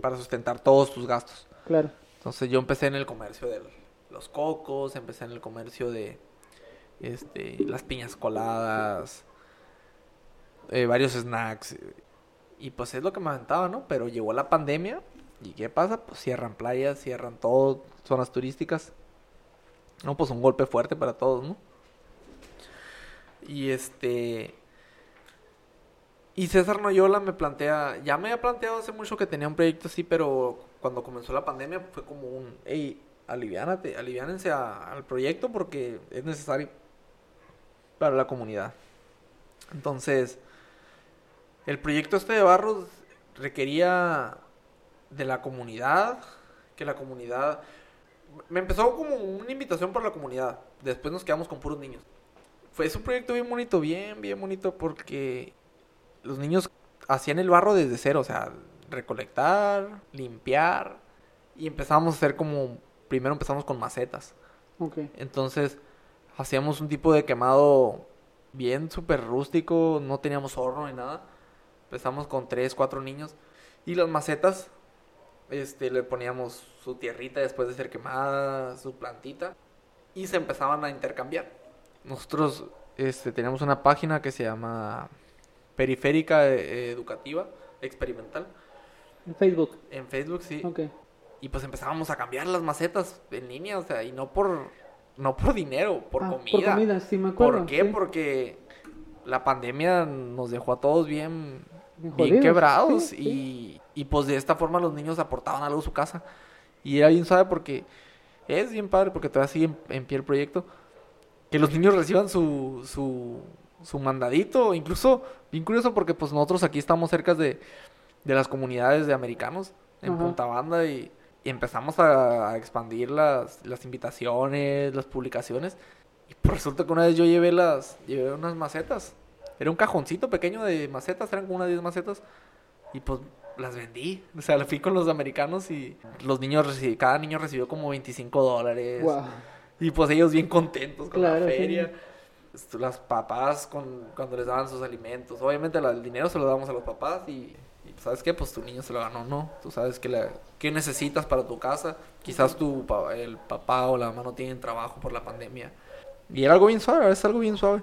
para sustentar todos tus gastos. Claro. Entonces yo empecé en el comercio de los cocos, empecé en el comercio de este, las piñas coladas, eh, varios snacks. Y pues es lo que me aventaba, ¿no? Pero llegó la pandemia y ¿qué pasa? Pues cierran playas, cierran todo, zonas turísticas. No, pues un golpe fuerte para todos, ¿no? Y este... Y César Noyola me plantea, ya me había planteado hace mucho que tenía un proyecto así, pero cuando comenzó la pandemia fue como un, hey, aliviánate, aliviánense al proyecto porque es necesario para la comunidad. Entonces, el proyecto este de Barros requería de la comunidad, que la comunidad... Me empezó como una invitación por la comunidad, después nos quedamos con puros niños. Fue es un proyecto bien bonito, bien, bien bonito porque los niños hacían el barro desde cero, o sea, recolectar, limpiar y empezamos a hacer como, primero empezamos con macetas. Ok. Entonces hacíamos un tipo de quemado bien súper rústico, no teníamos horno ni nada. Empezamos con tres, cuatro niños y las macetas, este, le poníamos su tierrita después de ser quemada, su plantita y se empezaban a intercambiar. Nosotros este, teníamos una página que se llama Periférica eh, Educativa Experimental En Facebook. en Facebook, sí. Ok. Y pues empezábamos a cambiar las macetas en línea, o sea, y no por no por dinero, por Ah, comida. Por comida, sí me acuerdo. ¿Por qué? sí. Porque la pandemia nos dejó a todos bien, Bien quebrados sí, y, y pues de esta forma los niños aportaban algo a su casa. Y era bien suave porque es bien padre porque todavía sigue en, en pie el proyecto. Que los niños reciban su, su, su mandadito, incluso bien curioso porque pues nosotros aquí estamos cerca de, de las comunidades de americanos en Ajá. Punta Banda y, y empezamos a, a expandir las, las invitaciones, las publicaciones. Y pues resulta que una vez yo llevé las, llevé unas macetas. Era un cajoncito pequeño de macetas, eran como unas 10 macetas. Y pues las vendí. O sea, le fui con los americanos y los niños, cada niño recibió como 25 dólares. Wow. Y pues ellos bien contentos con Claro, la sí. feria. Esto, Las papás con, cuando les daban sus alimentos. Obviamente la- el dinero se lo damos a los papás y, y, ¿sabes qué? Pues tu niño se lo ganó, ¿no? Tú sabes que la, qué necesitas para tu casa. Quizás tu, el papá o la mamá no tienen trabajo por la pandemia. Y era algo bien suave, es algo bien suave.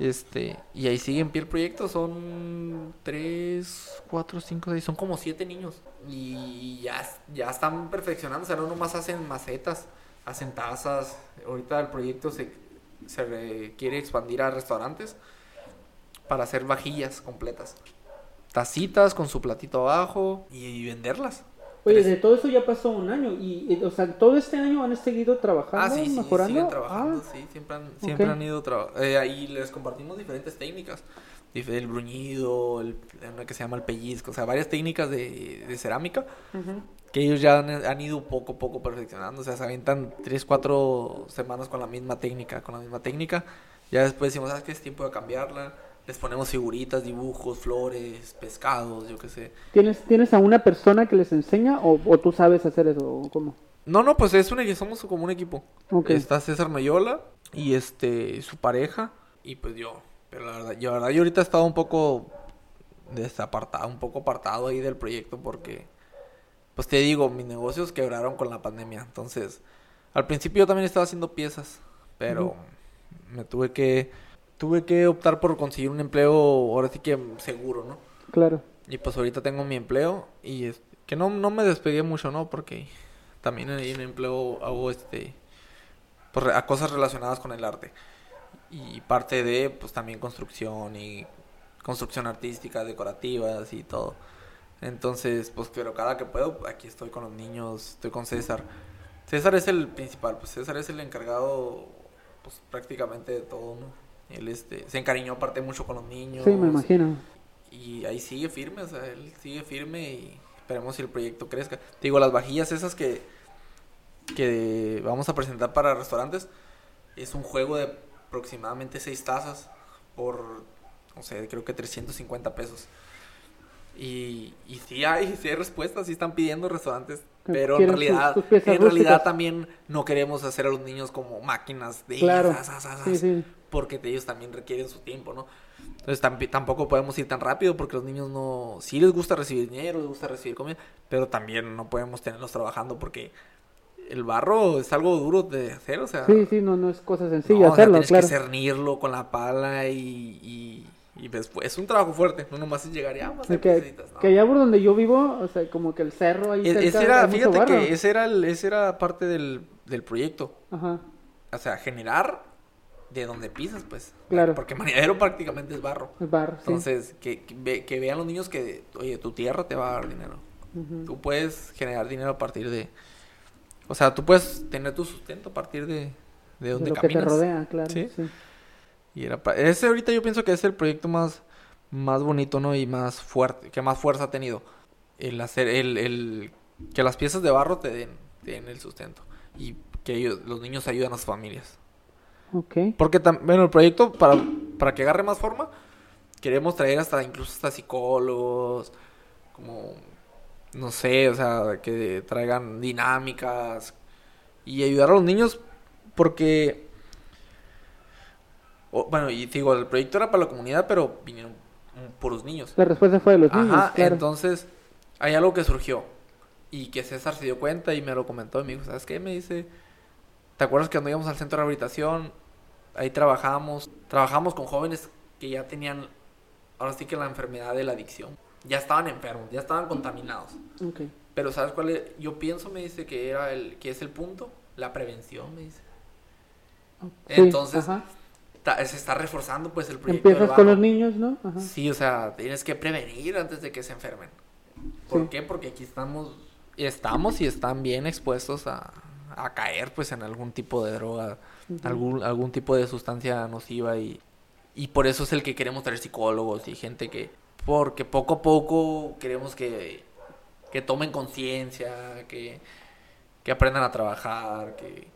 Este, y ahí sigue en pie el proyecto, son 3, 4, 5, 6, son como 7 niños. Y ya, ya están perfeccionando, o sea, no nomás hacen macetas, hacen tazas. Ahorita el proyecto se, se re- quiere expandir a restaurantes para hacer vajillas completas. Tacitas con su platito abajo y, y venderlas. Oye, de todo eso ya pasó un año y, y, o sea, todo este año han seguido trabajando, Ah, sí, sí, mejorando. siguen trabajando, Ah, sí, siempre han, siempre han ido trabajando. ahí les compartimos diferentes técnicas. El bruñido, el, una que se llama el pellizco, o sea, varias técnicas de, de cerámica ujú. que ellos ya han, han ido poco a poco perfeccionando. O sea, se avientan 3, 4 semanas con la misma técnica, con la misma técnica. Ya después decimos, ¿sabes qué? Es tiempo de cambiarla. Les ponemos figuritas, dibujos, flores, pescados, yo qué sé. ¿Tienes, ¿Tienes a una persona que les enseña o, o tú sabes hacer eso? o ¿Cómo? No, no, pues es un, somos como un equipo. Ok. Está César Mayola y este su pareja y pues yo. Pero la verdad, yo, la verdad, yo ahorita he estado un poco desapartado, un poco apartado ahí del proyecto porque, pues te digo, mis negocios quebraron con la pandemia. Entonces, al principio yo también estaba haciendo piezas, pero me tuve que, tuve que optar por conseguir un empleo, ahora sí que seguro, ¿no? Claro. Y pues ahorita tengo mi empleo y es, que no, no me despegué mucho, ¿no? Porque también ahí en el empleo hago este pues, a cosas relacionadas con el arte. Y parte de pues también construcción y construcción artística, decorativas y todo. Entonces, pues pero cada que puedo, aquí estoy con los niños, estoy con César. César es el principal, pues César es el encargado pues prácticamente de todo, ¿no? Él este se encariñó aparte mucho con los niños. Sí, me imagino. Y ahí sigue firme, o sea, él sigue firme y esperemos si el proyecto crezca. Te digo, las vajillas esas que, que vamos a presentar para restaurantes es un juego de aproximadamente seis tazas por, no sé, creo que 350 pesos. Y, y sí hay, sí hay respuestas, sí están pidiendo restaurantes, pero en sus- realidad, sus piezas en realidad también no queremos hacer a los niños como máquinas de Claro. zas, zas, zas, Sí, sí. porque ellos también requieren su tiempo, ¿no? Entonces tampoco podemos ir tan rápido porque los niños no, sí les gusta recibir dinero, les gusta recibir comida, pero también no podemos tenerlos trabajando porque el barro es algo duro de hacer, o sea. Sí, sí, no, no es cosa sencilla hacerlo, tienes que cernirlo con la pala y, y, después es un trabajo fuerte, no nomás es llegar y ah, que, que allá por donde yo vivo, o sea, como que el cerro ahí e, cerca, era, fíjate que ese era, el, ese era parte del, del proyecto. Ajá. O sea, generar de donde pisas, pues. Claro. Porque marinadero prácticamente es barro. Es barro, Entonces, que, que, vean los niños que, oye, tu tierra te va a dar dinero. Tú puedes generar dinero a partir de... O sea, tú puedes tener tu sustento a partir de, de donde de lo que te rodea, claro. ¿Sí? Y era ese ahorita yo pienso que es el proyecto más, más bonito, ¿no? Y más fuerte, que más fuerza ha tenido. El hacer, el, el que las piezas de barro te den, te den el sustento. Y que ellos, los niños ayudan a sus familias. Porque, bueno, el proyecto, para, para que agarre más forma, queremos traer hasta, incluso hasta psicólogos, como, no sé, o sea, que traigan dinámicas y ayudar a los niños porque, bueno, y digo, el proyecto era para la comunidad, pero vinieron puros niños. La respuesta fue de los niños. Ajá, entonces hay algo que surgió y que César se dio cuenta y me lo comentó y me dijo, ¿sabes qué? Me dice, ¿te acuerdas que cuando íbamos al centro de rehabilitación ahí trabajamos, trabajamos con jóvenes que ya tenían, ahora sí que la enfermedad de la adicción. Ya estaban enfermos, ya estaban contaminados. Pero ¿sabes cuál es? Yo pienso, me dice, que, era el, que es el punto, la prevención, me dice. Entonces, se está reforzando pues el proyecto. Empiezas con los niños, ¿no? Sí, o sea, tienes que prevenir antes de que se enfermen. ¿Por qué? Porque aquí estamos, estamos y están bien expuestos a, a caer pues en algún tipo de droga, algún, algún tipo de sustancia nociva y, y por eso es el que queremos traer psicólogos y gente que, porque poco a poco queremos que, que tomen conciencia, que, que aprendan a trabajar, que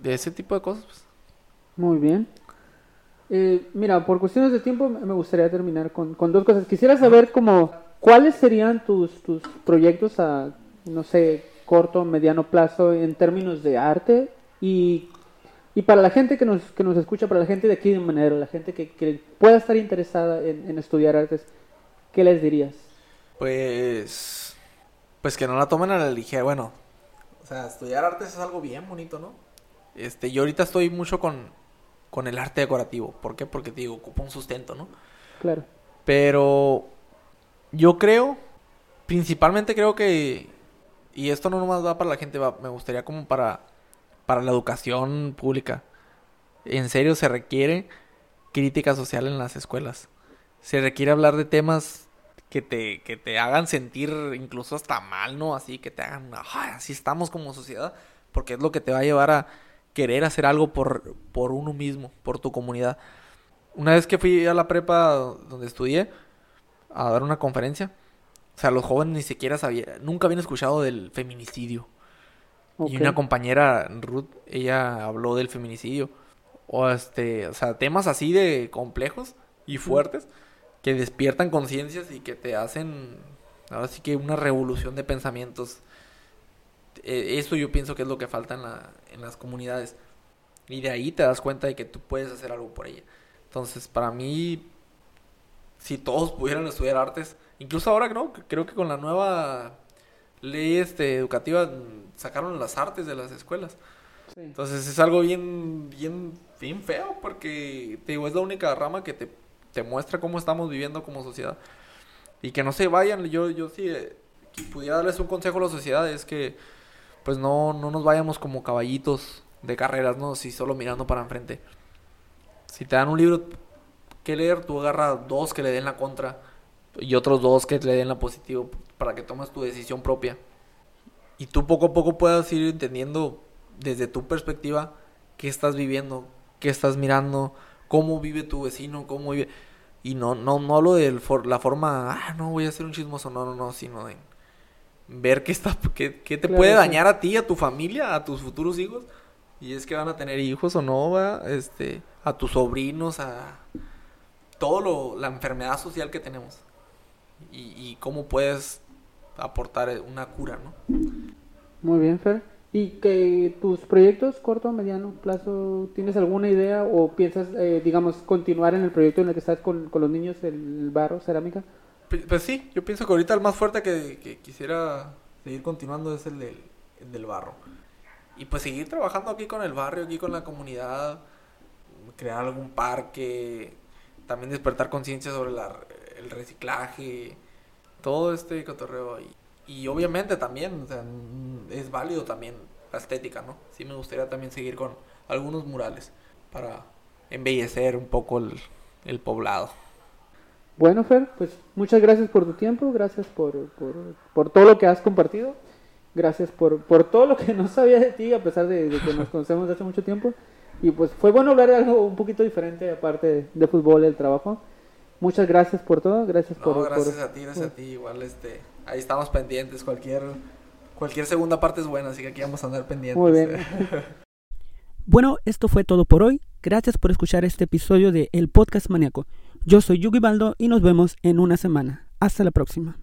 de ese tipo de cosas. Pues. Muy bien. Eh, mira, por cuestiones de tiempo me gustaría terminar con, con dos cosas. Quisiera saber como cuáles serían tus, tus proyectos a, no sé, corto, mediano plazo en términos de arte y, y para la gente que nos, que nos escucha, para la gente de aquí de Manero, la gente que, que pueda estar interesada en, estudiar artes, ¿qué les dirías? Pues, pues que no la tomen a la ligera, bueno, o sea, estudiar artes es algo bien bonito, ¿no? Este, yo ahorita estoy mucho con, con el arte decorativo, ¿por qué? Porque te digo, ocupa un sustento, ¿no? Claro. Pero yo creo, principalmente creo que y esto no nomás va para la gente, va, me gustaría como para, para la educación pública. En serio, se requiere crítica social en las escuelas. Se requiere hablar de temas que te, que te hagan sentir incluso hasta mal, ¿no? Así que te hagan, así estamos como sociedad, porque es lo que te va a llevar a querer hacer algo por, por uno mismo, por tu comunidad. Una vez que fui a la prepa donde estudié a dar una conferencia, o sea, los jóvenes ni siquiera sabían, nunca habían escuchado del feminicidio. Y una compañera, Ruth, ella habló del feminicidio. O este, o sea, temas así de complejos y fuertes que despiertan conciencias y que te hacen ahora sí que una revolución de pensamientos. E, eso yo pienso que es lo que falta en, la, en las comunidades. Y de ahí te das cuenta de que tú puedes hacer algo por ella. Entonces, para mí, si todos pudieran estudiar artes, Incluso ahora, ¿no? Creo que con la nueva ley este, educativa sacaron las artes de las escuelas. Entonces es algo bien, bien, bien feo porque te digo, es la única rama que te, te muestra cómo estamos viviendo como sociedad. Y que no se vayan, yo, yo sí eh, pudiera darles un consejo a la sociedad es que pues no, no nos vayamos como caballitos de carreras, ¿no? Si solo mirando para enfrente. Si te dan un libro que leer, tú agarra dos que le den la contra y otros dos que le den la positivo para que tomes tu decisión propia. Y tú poco a poco puedas ir entendiendo desde tu perspectiva qué estás viviendo, qué estás mirando, cómo vive tu vecino, cómo vive... Y no, no, no hablo de la forma, ah, no, voy a hacer un chismoso, no, no, no, sino de ver qué, está, qué, te puede dañar a ti, a tu familia, a tus futuros hijos. Y es que van a tener hijos o no, ¿va? este, a tus sobrinos, a todo lo, la enfermedad social que tenemos y, cómo puedes aportar una cura, ¿no? Muy bien, Fer. ¿Y que tus proyectos corto, mediano plazo, tienes alguna idea o piensas, eh, digamos, continuar en el proyecto en el que estás con, con los niños, el barro, cerámica? Pues sí, yo pienso que ahorita el más fuerte que, quisiera seguir continuando es el del, del, barro. Y pues seguir trabajando aquí con el barrio, aquí con la comunidad, crear algún parque, también despertar conciencia sobre el reciclaje, todo este cotorreo. Y, y obviamente también, o sea, es válido también la estética, ¿no? Sí me gustaría también seguir con algunos murales para embellecer un poco el, el poblado. Bueno, Fer, pues muchas gracias por tu tiempo, gracias por, por, por todo lo que has compartido, gracias por, por, todo lo que no sabía de ti, a pesar de, que nos conocemos hace mucho tiempo. Y pues fue bueno hablar de algo un poquito diferente, aparte de, de fútbol, el trabajo. Muchas gracias por todo, gracias por... gracias a ti, gracias a ti, igual este ahí estamos pendientes. Cualquier, cualquier segunda parte es buena, así que aquí vamos a andar pendientes. Muy bien. bueno, esto fue todo por hoy. Gracias por escuchar este episodio de El Podcast Maníaco. Yo soy Yugi Baldo y nos vemos en una semana. Hasta la próxima.